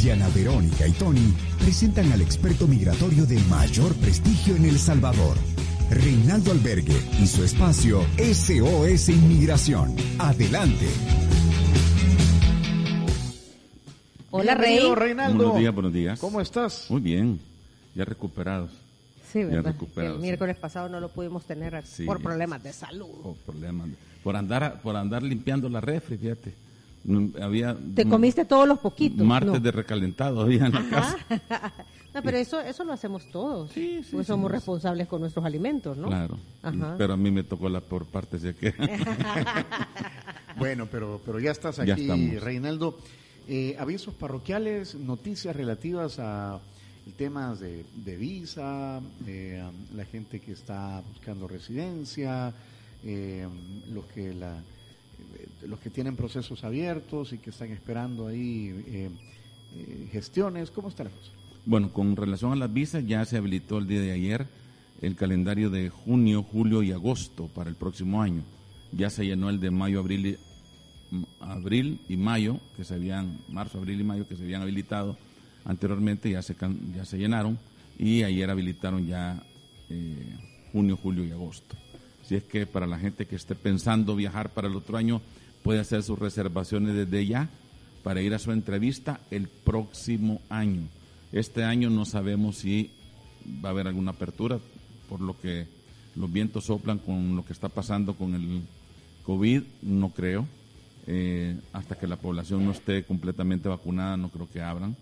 Diana Verónica y Tony presentan al experto migratorio de mayor prestigio en El Salvador, Reinaldo Albergue y su espacio SOS Inmigración. Adelante. Hola, Rey. Reinaldo. Buenos días, buenos días. ¿Cómo estás? Muy bien, ya recuperados. Sí, Ya ¿verdad? El sí. miércoles pasado no lo pudimos tener Sí. por problemas de salud. Oh, problemas. Por andar, por andar limpiando la refri, fíjate. No, Había Te comiste todos los poquitos. martes ¿no? de recalentado había en la casa. No, pero eso, eso lo hacemos todos. Sí, sí, Porque sí, somos sí. responsables con nuestros alimentos, ¿no? Claro. Ajá. Pero a mí me tocó la por partes de que Bueno, pero, pero ya estás Ya aquí, estamos. Reinaldo. Eh, avisos parroquiales, noticias relativas a temas de, de visa, eh, la gente que está buscando residencia, eh, los que la los que tienen procesos abiertos y que están esperando ahí eh, eh, gestiones. ¿Cómo está la cosa? Bueno, con relación a las visas, ya se habilitó el día de ayer el calendario de junio, julio y agosto para el próximo año. Ya se llenó el de mayo, abril y, abril y mayo, que se habían, marzo, abril y mayo, que se habían habilitado anteriormente, ya se, ya se llenaron y ayer habilitaron ya eh, junio, julio y agosto. Si es que para la gente que esté pensando viajar para el otro año, puede hacer sus reservaciones desde ya para ir a su entrevista el próximo año. Este año no sabemos si va a haber alguna apertura, por lo que los vientos soplan con lo que está pasando con el COVID, no creo. Eh, hasta que la población no esté completamente vacunada, no creo que abran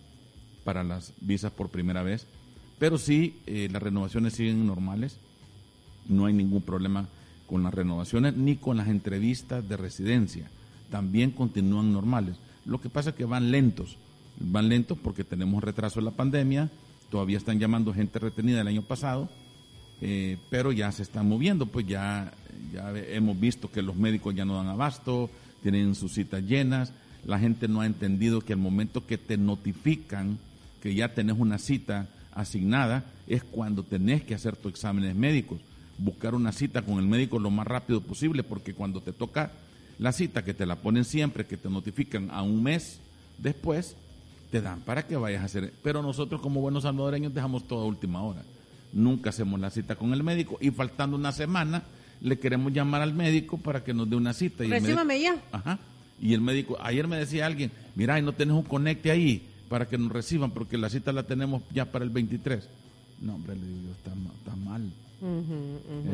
para las visas por primera vez. Pero sí, eh, las renovaciones siguen normales. No hay ningún problema con las renovaciones ni con las entrevistas de residencia. También continúan normales. Lo que pasa es que van lentos. Van lentos porque tenemos retraso en la pandemia. Todavía están llamando gente retenida del año pasado. eh, pero ya se están moviendo. Pues ya, ya hemos visto que los médicos ya no dan abasto, tienen sus citas llenas. La gente no ha entendido que al momento que te notifican que ya tenés una cita asignada es cuando tenés que hacer tus exámenes médicos. Buscar una cita con el médico lo más rápido posible porque cuando te toca la cita que te la ponen siempre, que te notifican a un mes después, te dan para que vayas a hacer. Pero nosotros como buenos salvadoreños dejamos todo a última hora. Nunca hacemos la cita con el médico y faltando una semana le queremos llamar al médico para que nos dé una cita. Y el médico- Recíbame ya. Ajá. Y el médico, ayer me decía alguien, mira, y no tenés un conecte ahí para que nos reciban porque la cita la tenemos ya para el 23. No, hombre, le digo yo, está, ma- está mal.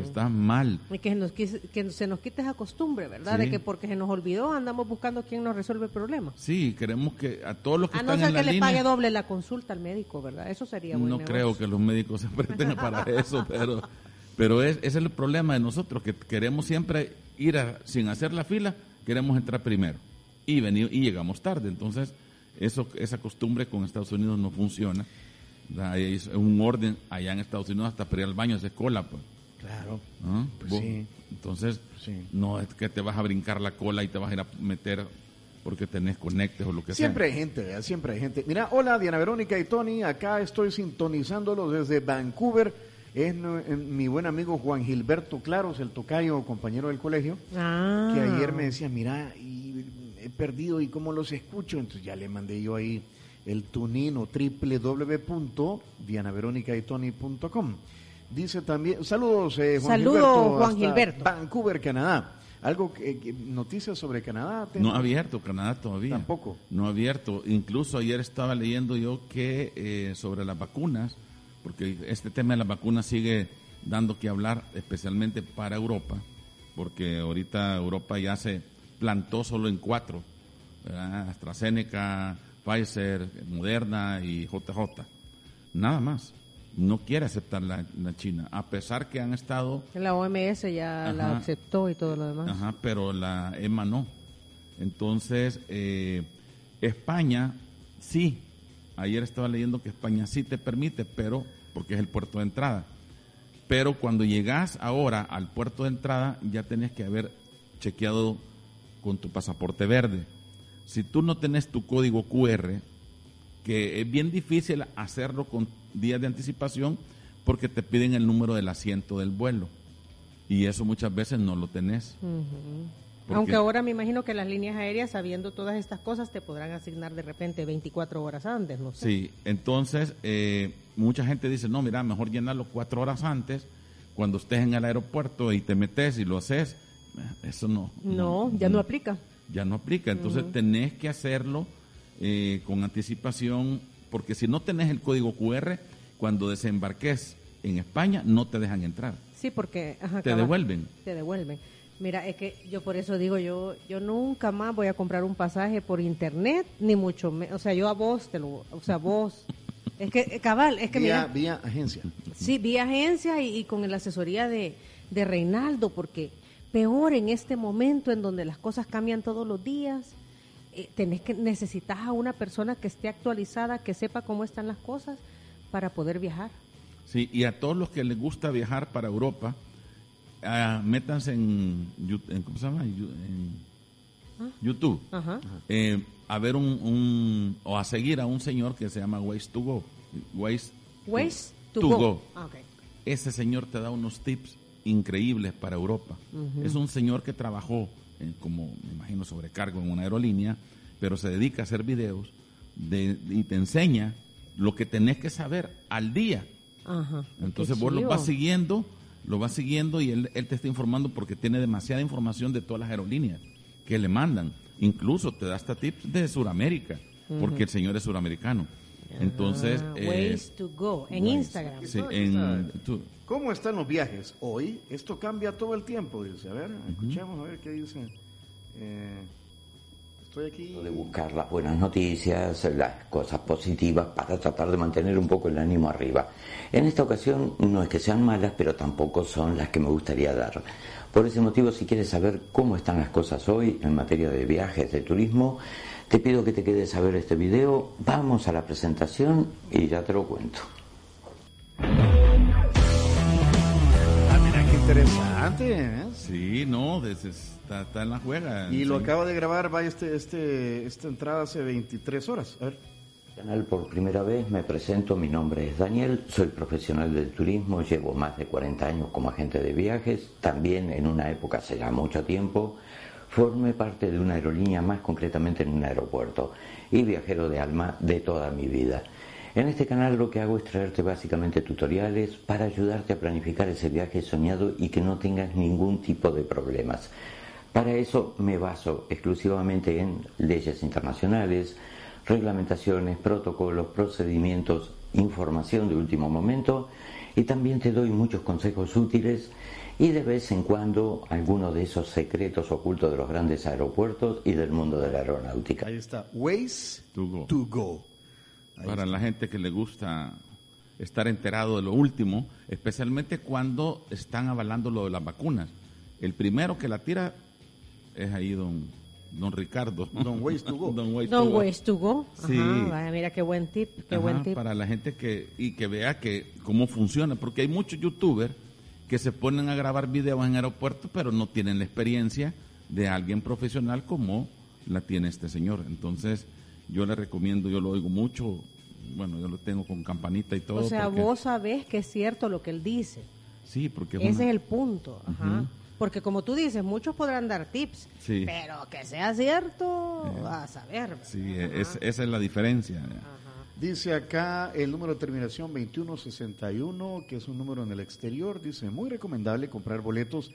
Está mal. Y que, se nos, que se nos quite esa costumbre, ¿verdad? Sí. De que porque se nos olvidó andamos buscando quién nos resuelve el problema. Sí, queremos que a todos los que A no ser en la que le pague doble la consulta al médico, ¿verdad? Eso sería buen No negocio. creo que los médicos se presten para eso, pero, pero es, ese es el problema de nosotros, que queremos siempre ir a- sin hacer la fila, queremos entrar primero y venir y llegamos tarde. Entonces, eso, esa costumbre con Estados Unidos no funciona. Es un orden allá en Estados Unidos hasta para ir al baño hacer cola, pues. Claro. ¿ah? Pues sí. Entonces, Sí. no es que te vas a brincar la cola y te vas a ir a meter porque tenés conectes o lo que Siempre sea. hay gente, ¿verdad? siempre hay gente. Mira, hola Diana Verónica y Tony, acá estoy sintonizándolo desde Vancouver. Es eh, mi buen amigo Juan Gilberto Claros, el tocayo, compañero del colegio, Ah. que ayer me decía, mira, y he perdido y cómo los escucho. Entonces ya le mandé yo ahí el tunino www.dianaveronicaitony.com. Dice también, saludos eh, Juan Saludos, Gilberto, Juan Gilberto. Vancouver, Canadá. Algo que, que- noticias sobre Canadá. No ha abierto Canadá todavía. Tampoco. No ha abierto. Incluso ayer estaba leyendo yo que eh, sobre las vacunas, porque este tema de las vacunas sigue dando que hablar, especialmente para Europa, porque ahorita Europa ya se plantó solo en cuatro, ¿verdad? AstraZeneca, Pfizer, Moderna y JJ. Nada más. No quiere aceptar la, la China, a pesar que han estado La OMS ya la aceptó y todo lo demás. Ajá, pero la EMA no. Entonces, eh, España sí, ayer estaba leyendo que España sí te permite, pero porque es el puerto de entrada. Pero cuando llegas ahora al puerto de entrada, ya tenés que haber chequeado con tu pasaporte verde. Si tú no tenés tu código QR, que es bien difícil hacerlo con días de anticipación porque te piden el número del asiento del vuelo. Y eso muchas veces no lo tenés. Porque- Aunque ahora me imagino que las líneas aéreas, sabiendo todas estas cosas, te podrán asignar de repente 24 horas antes, no sé. Sí, entonces eh, mucha gente dice, no, mira, mejor llenarlo cuatro horas antes, cuando estés en el aeropuerto y te metes y lo haces, eh, eso no. No, ya no aplica. Ya no aplica, entonces tenés que hacerlo eh, con anticipación, porque si no tenés el código QR, cuando desembarques en España, no te dejan entrar. Sí, porque... ajá, Te devuelven. Te devuelven. Mira, es que yo por eso digo, yo yo nunca más voy a comprar un pasaje por internet, ni mucho menos. O sea, yo a vos, te lo, o sea, vos. Es que, eh, cabal, es que vía, mira, vía agencia. sí, vía agencia y, y con la asesoría de, de Reinaldo, porque peor en este momento en donde las cosas cambian todos los días, eh, tenés que, necesitas a una persona que esté actualizada, que sepa cómo están las cosas para poder viajar. Sí, y a todos los que les gusta viajar para Europa, ah, métanse en, ¿cómo se llama? En YouTube. Ajá. eh, a ver un, un- o a seguir a un señor que se llama Ways to Go. Ways Ways to, to go. go. Ah. Ese señor te da unos tips increíbles para Europa. Es un señor que trabajó eh, como, me imagino, sobrecargo en una aerolínea, pero se dedica a hacer videos de, y te enseña lo que tenés que saber al día. Ajá. Entonces vos lo vas siguiendo, lo vas siguiendo y él, él te está informando porque tiene demasiada información de todas las aerolíneas que le mandan. Incluso te da hasta tips de Sudamérica, porque el señor es suramericano. Entonces, Ah, eh, ways to go en Ways. Instagram. sí, en, ¿Cómo están los viajes hoy? Esto cambia todo el tiempo, dice. A ver, escuchemos a ver qué dice. Eh, estoy aquí. de buscar las buenas noticias, las cosas positivas para tratar de mantener un poco el ánimo arriba. En esta ocasión no es que sean malas, pero tampoco son las que me gustaría dar. Por ese motivo, si quieres saber cómo están las cosas hoy en materia de viajes, de turismo, te pido que te quedes a ver este video, vamos a la presentación y ya te lo cuento. Ah, mira qué interesante. ¿eh? Sí, no, des- está, está en la juega. Y lo Sí. acaba de grabar, va este, este, esta entrada hace 23 horas. A ver. canal por primera vez me presento, mi nombre es Daniel, soy profesional del turismo, llevo más de 40 años como agente de viajes, también en una época hace ya mucho tiempo formé parte de una aerolínea, más concretamente en un aeropuerto, y viajero de alma de toda mi vida. En este canal lo que hago es traerte básicamente tutoriales para ayudarte a planificar ese viaje soñado y que no tengas ningún tipo de problemas. Para eso me baso exclusivamente en leyes internacionales, reglamentaciones, protocolos, procedimientos, información de último momento y también te doy muchos consejos útiles y de vez en cuando algunos de esos secretos ocultos de los grandes aeropuertos y del mundo de la aeronáutica. Ahí está. Ways To go. to go. Para está. la gente que le gusta estar enterado de lo último, especialmente cuando están avalando lo de las vacunas. El primero que la tira es ahí don, don Ricardo. Don Ways to go. Don Ways to Don go. Ways to go. Sí. Ajá, vaya, mira qué buen tip, qué Ajá, buen tip. Para la gente que, y que vea que cómo funciona, porque hay muchos youtubers que se ponen a grabar videos en aeropuertos, pero no tienen la experiencia de alguien profesional como la tiene este señor. Entonces, yo le recomiendo, yo lo oigo mucho, bueno, yo lo tengo con campanita y todo. O sea, porque- vos sabés que es cierto lo que él dice. Sí, porque es Ese una- es el punto. Ajá. Porque como tú dices, muchos podrán dar tips, Sí. pero que sea cierto, a saber. Sí, Ajá. es- esa es la diferencia. Dice acá el número de terminación 2161, que es un número en el exterior. Dice, muy recomendable comprar boletos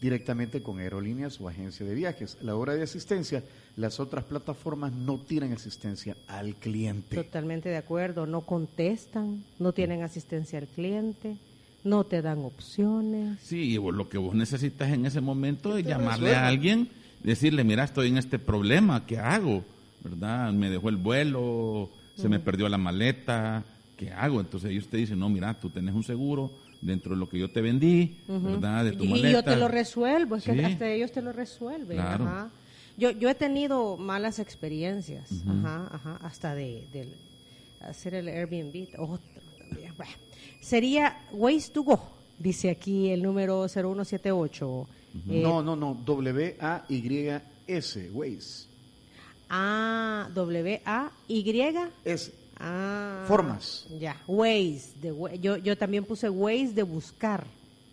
directamente con aerolíneas o agencia de viajes. La hora de asistencia, las otras plataformas no tienen asistencia al cliente. Totalmente de acuerdo. No contestan, no tienen asistencia al cliente, no te dan opciones. Sí, lo que vos necesitas en ese momento es llamarle a alguien, decirle, mira, estoy en este problema, ¿qué hago? ¿Verdad? Me dejó el vuelo, se me perdió la maleta, ¿qué hago? Entonces ellos te dicen, no, mira, tú tenés un seguro dentro de lo que yo te vendí, ¿verdad? De tu Y, y maleta. yo te lo resuelvo, es Sí. que hasta ellos te lo resuelven. Claro. Ajá. Yo, yo he tenido malas experiencias, ajá, ajá, hasta de, del- hacer el Airbnb, otro también. Bueno, sería Ways to Go, dice aquí el número 0178. Eh, No, no, no, W-A-Y-S, Waze. A, W, A, Y. Es Ah, Formas. Ya, Waze. De, yo, yo también puse Waze de buscar.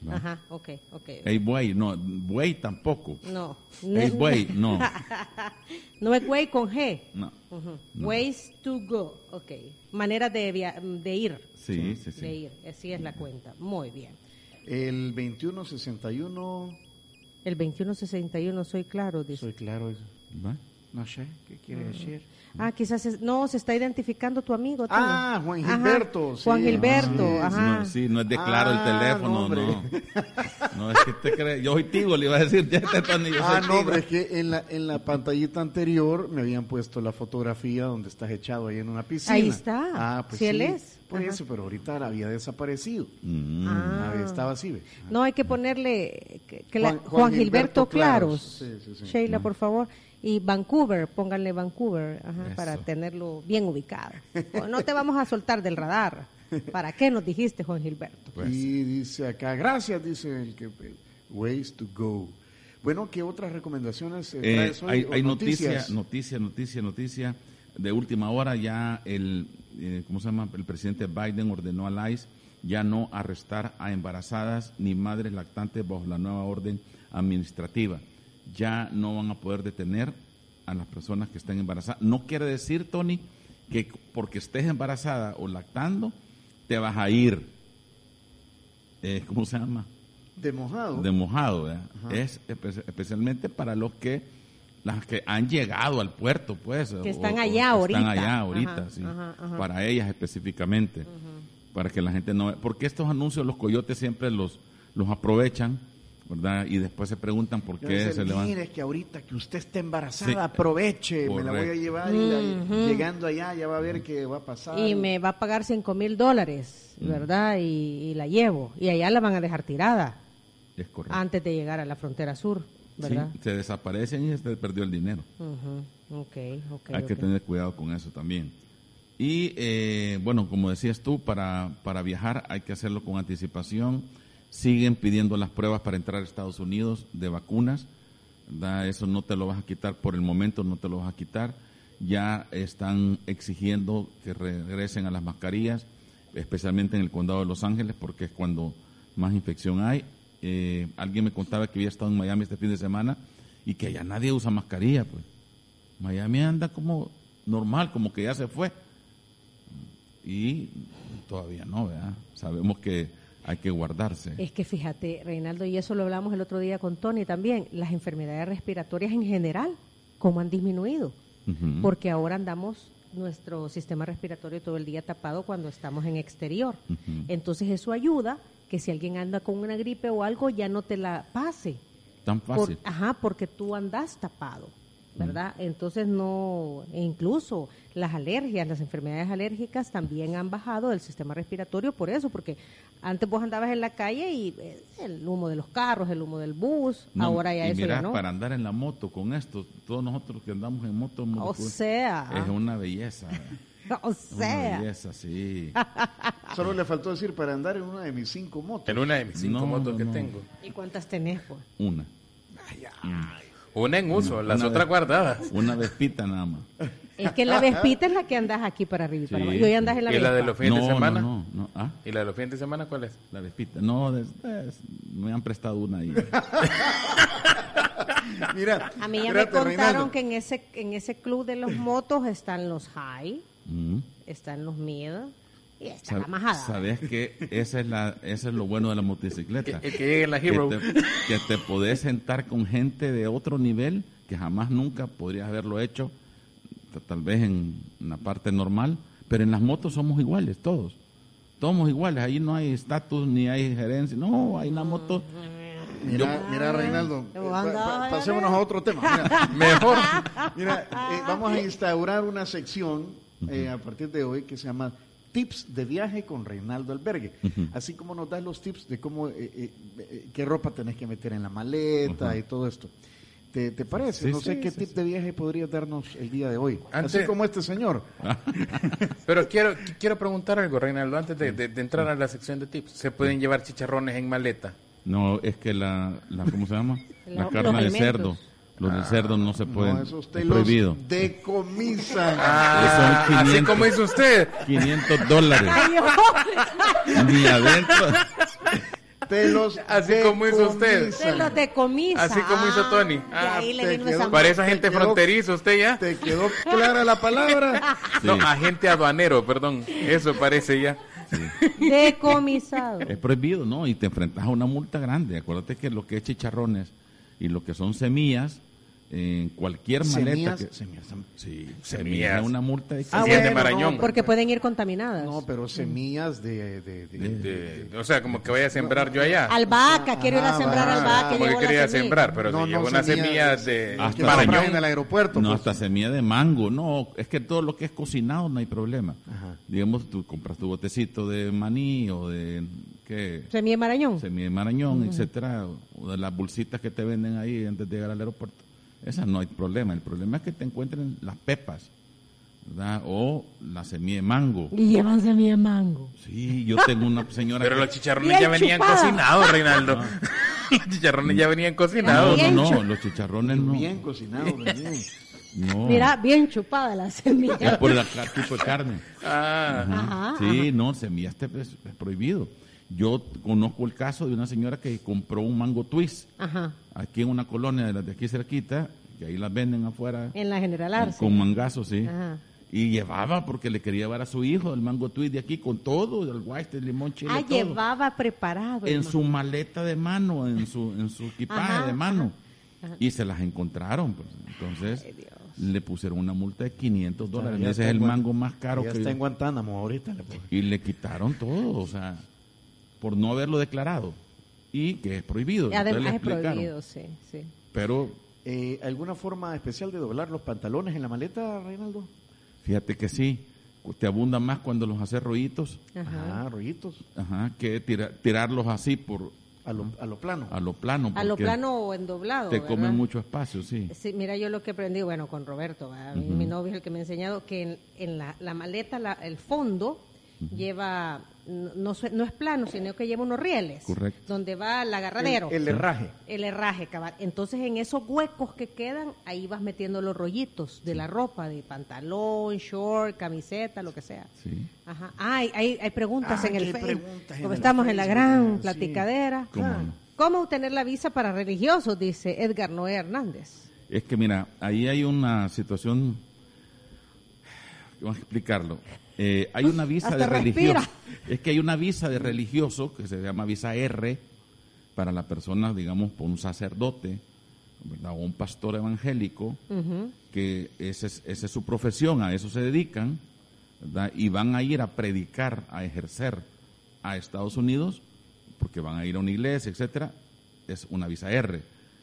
Ajá, ok, ok. Ey, buey, no, buey tampoco. No. Ey, buey, no. No es way con G. No. No. Ways to go. Ok. Manera de, via- de ir. Sí, sí, De sí. ir. Así es la cuenta. Muy bien. el 2161. El 2161, soy claro, dice. Soy claro, eso. ¿Va? No sé, ¿qué quiere decir? Ah, quizás es- no, se está identificando tu amigo. Ah, Juan Ajá, Gilberto, sí. Juan Gilberto, Ah, sí, ajá. No, sí, no es de claro el Ah, teléfono, no, no. es que te crees. Yo soy Tigo, le iba a decir. Ya te Tony, yo Ah, no, hombre, es que en la, en la pantallita anterior me habían puesto la fotografía donde estás echado ahí en una piscina. Ahí está. Ah, pues Sí, sí, él es. Por Ajá. eso, pero ahorita había desaparecido. Mm. Ah. Había- estaba así, ve. No, hay que ponerle que- que la- Juan- Juan, Juan Gilberto, Gilberto Claros. Claros. Sí, sí, sí. Sheila, por favor. Y Vancouver, pónganle Vancouver, ajá, para tenerlo bien ubicado. No te vamos a soltar del radar. ¿Para qué nos dijiste, Juan Gilberto? Pues. Y dice acá, gracias, dice el que ways to go. Bueno, ¿qué otras recomendaciones eh, Eh, traes hoy? hay hay noticias? noticia, noticia, noticia, noticia. De última hora ya el, eh, ¿cómo se llama? El presidente Biden ordenó al ICE ya no arrestar a embarazadas ni madres lactantes bajo la nueva orden administrativa. Ya no van a poder detener a las personas que estén embarazadas. No quiere decir, Tony, que porque estés embarazada o lactando, te vas a ir, eh, ¿cómo se llama? De mojado. de mojado, ¿verdad? es espe- especialmente para los que las que han llegado al puerto, pues, Que están o allá ahorita. están allá ahorita, Ajá, sí, ajá, ajá. para ellas específicamente, para que la gente no, porque estos anuncios los coyotes siempre los los aprovechan, ¿verdad? Y después se preguntan por qué se le van. Mire, que ahorita que usted está embarazada, Sí. aproveche, me la voy a llevar y la- llegando allá ya va a ver qué va a pasar. Y me va a pagar cinco mil dólares. ¿verdad? Y, y la llevo. Y allá la van a dejar tirada Es correcto. antes de llegar a la frontera sur, ¿verdad? Sí, se desaparecen y se perdió el dinero. Hay que tener cuidado con eso también. Y eh, bueno, como decías tú, para, para viajar hay que hacerlo con anticipación. Siguen pidiendo las pruebas para entrar a Estados Unidos de vacunas. ¿verdad? Eso no te lo vas a quitar por el momento, no te lo vas a quitar. Ya están exigiendo que regresen a las mascarillas, especialmente en el condado de Los Ángeles, porque es cuando más infección hay. Eh, alguien me contaba que había estado en Miami este fin de semana y que ya nadie usa mascarilla, pues. Miami anda como normal, como que ya se fue. Y todavía no, ¿verdad? Sabemos que hay que guardarse. Es que fíjate, Reinaldo, y eso lo hablamos el otro día con Tony también, las enfermedades respiratorias en general, cómo han disminuido. Porque ahora andamos nuestro sistema respiratorio todo el día tapado cuando estamos en exterior. Entonces eso ayuda que si alguien anda con una gripe o algo ya no te la pase. Tan Por- fácil. ajá, porque tú andas tapado, Mm. ¿verdad? Entonces no, e incluso las alergias, las enfermedades alérgicas también han bajado del sistema respiratorio por eso, porque antes vos andabas en la calle y eh, el humo de los carros, el humo del bus, No, ahora ya y eso mira, ya no. para andar en la moto con esto, todos nosotros que andamos en moto, O sea, es una belleza. o Una sea, belleza, sí. Solo le faltó decir para andar en una de mis cinco motos. En una de mis cinco No, motos no, que no. tengo. ¿y cuántas tenés, pues? Una. Una en uso, Una- las una otras vez- guardadas. Una vespita nada más. Es que la Vespita es la que andas aquí para arriba y para Sí, abajo. Y hoy andas en la ¿Y la de los fines de semana? no, no, no. Ah, ¿Y la de los fines de semana cuál es? la vespita. No, des- des- me han prestado una ahí. Mira, A mí ya espérate, me contaron Reinaldo. que en ese en ese club de los motos están los high, Mm. están los mid y está Sab- la majada. Sabes que esa es la, esa es lo bueno de la motocicleta. El que llegue la que te, que te podés sentar con gente de otro nivel que jamás nunca podrías haberlo hecho, tal vez en una parte normal, pero en las motos somos iguales, todos. Somos iguales, ahí no hay estatus ni hay gerencia, no, hay una moto. Mira, mira, Reinaldo, eh, pa- pasémonos a otro tema. Mira, Mejor. Mira, eh, vamos a instaurar una sección eh, a partir de hoy que se llama Tips de viaje con Reinaldo Albergue. Así como nos das los tips de cómo, eh, eh, eh, qué ropa tenés que meter en la maleta y todo esto. ¿Te, te parece? Sí, no sé sí, qué sí, tip sí. de viaje podrías darnos el día de hoy. Antes- Así como este señor. Pero quiero quiero preguntar algo, Reinaldo, antes de, de- de entrar a la sección de tips. ¿Se pueden llevar chicharrones en maleta? No, es que la, la ¿cómo se llama? La carne de cerdo. Los de cerdo no se pueden. No, eso usted es los prohibido. decomisan. Ah, son así 500. como hizo usted. 500 dólares. Ni adentro. Te los Así como hizo usted. Se los decomisa. Así como hizo Tony. Ah, ahí le te vino quedó- esa Para esa Te gente quedó- fronteriza, usted ya. ¿Te quedó clara la palabra? No, agente aduanero, perdón. Eso parece ya. Decomisado. Es prohibido, ¿no? Y te enfrentas a una multa grande. Acuérdate que lo que es chicharrones y lo que son semillas, en cualquier maleta. Semillas, que- semillas. Sí, Semillas. semillas. Una multa de Ah, Semillas de marañón. no, Porque pueden ir contaminadas. No, pero semillas de... de, de- De- o sea, como que vaya a sembrar yo allá. Albahaca, quiero ir a Ah, sembrar va. albahaca. Como que quería sembrar, pero No, si no, llevo una semillas- semilla de Hasta que marañón. en el aeropuerto. No, pues. hasta semilla de mango, no, es que todo lo que es cocinado no hay problema. Ajá. Digamos, tú compras tu botecito de maní o de, ¿qué? Semilla de marañón. Semilla de marañón, etcétera, o de las bolsitas que te venden ahí antes de llegar al aeropuerto. Esas no hay problema, el problema es que te encuentren las pepas, ¿verdad? O la semilla de mango. Y llevan semilla de mango. Sí, yo tengo una señora Pero que- los chicharrones ya venían chupada. cocinados, Reinaldo. los chicharrones ya venían No, cocinados. No, no, chu- los chicharrones no. Bien cocinado, bien. No. Mira, bien chupada la semilla. Es por el tipo de carne. Ah, Ajá, Sí, no, semillas es prohibido. Yo conozco el caso de una señora que compró un mango twist Ajá. aquí en una colonia de las de aquí cerquita, que ahí las venden afuera En la General Arce. con mangazos, sí. Ajá. Y llevaba porque le quería llevar a su hijo el mango twist de aquí con todo, el white, el limón, chile, Ah, todo. llevaba preparado. en hermano. su maleta de mano, en su en su equipaje Ajá, de mano. ajá. Y se las encontraron, pues. Entonces, Ay, le pusieron una multa de 500 dólares. Ese es el mango más caro Ya que está en Guantánamo ahorita. le y le quitaron todo, o sea, por no haberlo declarado y que es prohibido. Además es prohibido, sí, sí. Pero Eh, ¿Alguna forma especial de doblar los pantalones en la maleta, Reinaldo? fíjate que sí, te abunda más cuando los haces rollitos, Ajá. Ajá, rollitos. ajá, que tira- tirarlos así por A lo, a lo plano. a lo plano. A lo plano o en doblado. Te ¿verdad? comen mucho espacio, sí. Sí, mira, yo lo que aprendí, bueno, con Roberto, ¿verdad? mi, mi novio es el que me ha enseñado que en, en la, la maleta, la- el fondo, lleva, no, no, es plano, sino que lleva unos rieles. Correcto. Donde va el agarradero. El, el herraje. El herraje, cabal. Entonces, en esos huecos que quedan, ahí vas metiendo los rollitos de la ropa, de pantalón, short, camiseta, lo que sea. Sí. Ajá. Ah, hay, hay, hay preguntas Ah, en el preguntas Como estamos en la gran sí. platicadera. ¿Cómo Ah. no? ¿Cómo obtener la visa para religiosos? Dice Edgar Noé Hernández. Es que mira, ahí hay una situación, vamos a explicarlo. Eh, hay una visa Hasta de religioso. Es que hay una visa de religioso que se llama visa R para la persona, digamos, por un sacerdote ¿verdad? o un pastor evangélico, que esa es, esa es su profesión, a eso se dedican, ¿verdad? y van a ir a predicar, a ejercer a Estados Unidos, porque van a ir a una iglesia, etcétera, es una visa R.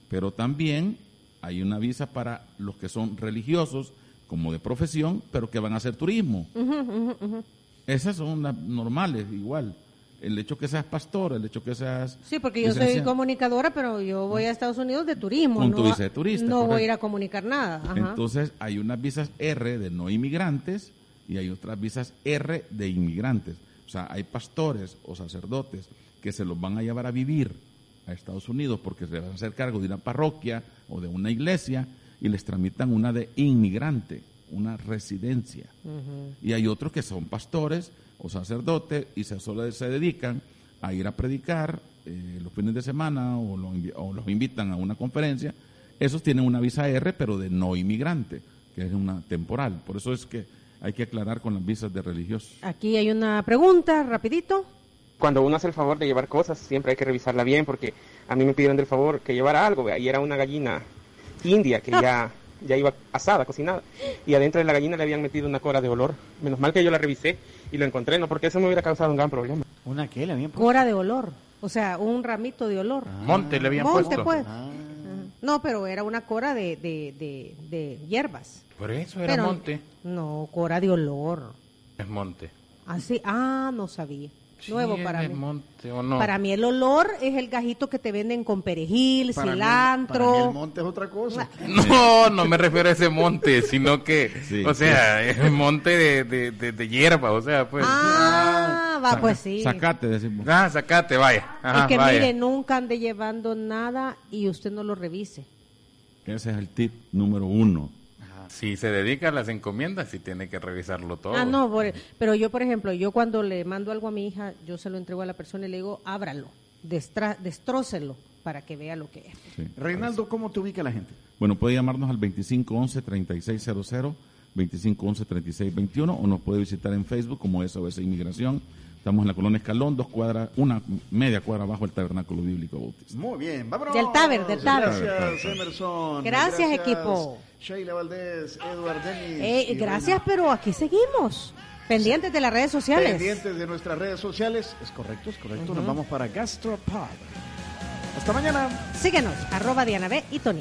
Pero también hay una visa para los que son religiosos, como de profesión, pero que van a hacer turismo. Esas son las normales, igual. El hecho que seas pastor, el hecho que seas... Sí, porque yo soy comunicadora, pero yo voy a Estados Unidos de turismo. Con no, tu visa de turista, No voy a ir a comunicar nada. Ajá. Entonces hay unas visas R de no inmigrantes y hay otras visas R de inmigrantes. O sea, hay pastores o sacerdotes que se los van a llevar a vivir a Estados Unidos porque se van a hacer cargo de una parroquia o de una iglesia y les tramitan una de inmigrante, una residencia. Y hay otros que son pastores o sacerdotes y se solo se dedican a ir a predicar eh, los fines de semana o, lo o los invitan a una conferencia. Esos tienen una visa R, pero de no inmigrante, que es una temporal. Por eso es que hay que aclarar con las visas de religiosos. Aquí hay una pregunta, rapidito. cuando uno hace el favor de llevar cosas, siempre hay que revisarla bien, porque a mí me pidieron del favor que llevara algo, y era una gallina india que ya, ya iba asada, cocinada, y adentro de la gallina le habían metido una cora de olor. Menos mal que yo la revisé y lo encontré, no, porque eso me hubiera causado un gran problema. ¿Una qué le habían puesto? Cora de olor. O sea, un ramito de olor. Monte le habían Monte, puesto. pues. Ah. No, pero era una cora de, de, de, de hierbas. Por eso era Pero- monte. No, cora de olor. Es monte. Así, ah, no sabía. Nuevo Sí, para mí. monte o no. Para mí el olor es el gajito que te venden con perejil, Para mí- cilantro. para mí el monte es otra cosa. No, no me refiero a ese monte, sino que, Sí. o sea, es monte de, de, de, de hierba, o sea, pues. Ah, va, pues sí. Sacate, decimos. Ah, sacate, vaya. Ajá, es que vaya. mire, nunca ande llevando nada y usted no lo revise. Ese es el tip número uno. Si se dedica a las encomiendas, sí tiene que revisarlo todo. Ah, no, por- pero yo, por ejemplo, yo cuando le mando algo a mi hija, yo se lo entrego a la persona y le digo, ábralo, destra- destrócelo para que vea lo que es. Sí. Reinaldo, ¿cómo te ubica la gente? Bueno, puede llamarnos al 2511-3600, 2511-3621 o nos puede visitar en Facebook como SOS Inmigración. Estamos en la colonia Escalón, dos cuadras, una media cuadra abajo el Tabernáculo Bíblico Bautista. Muy bien, vámonos. Del Taber, del Taber. Gracias, Emerson. Gracias, equipo. Sheila Valdés, Eduard Denis. Eh, gracias, pero aquí seguimos, pendientes de las redes sociales. Pendientes de nuestras redes sociales. Es correcto, es correcto. Nos vamos para Gastropub. Hasta mañana. Síguenos, arroba Diana B y Tony.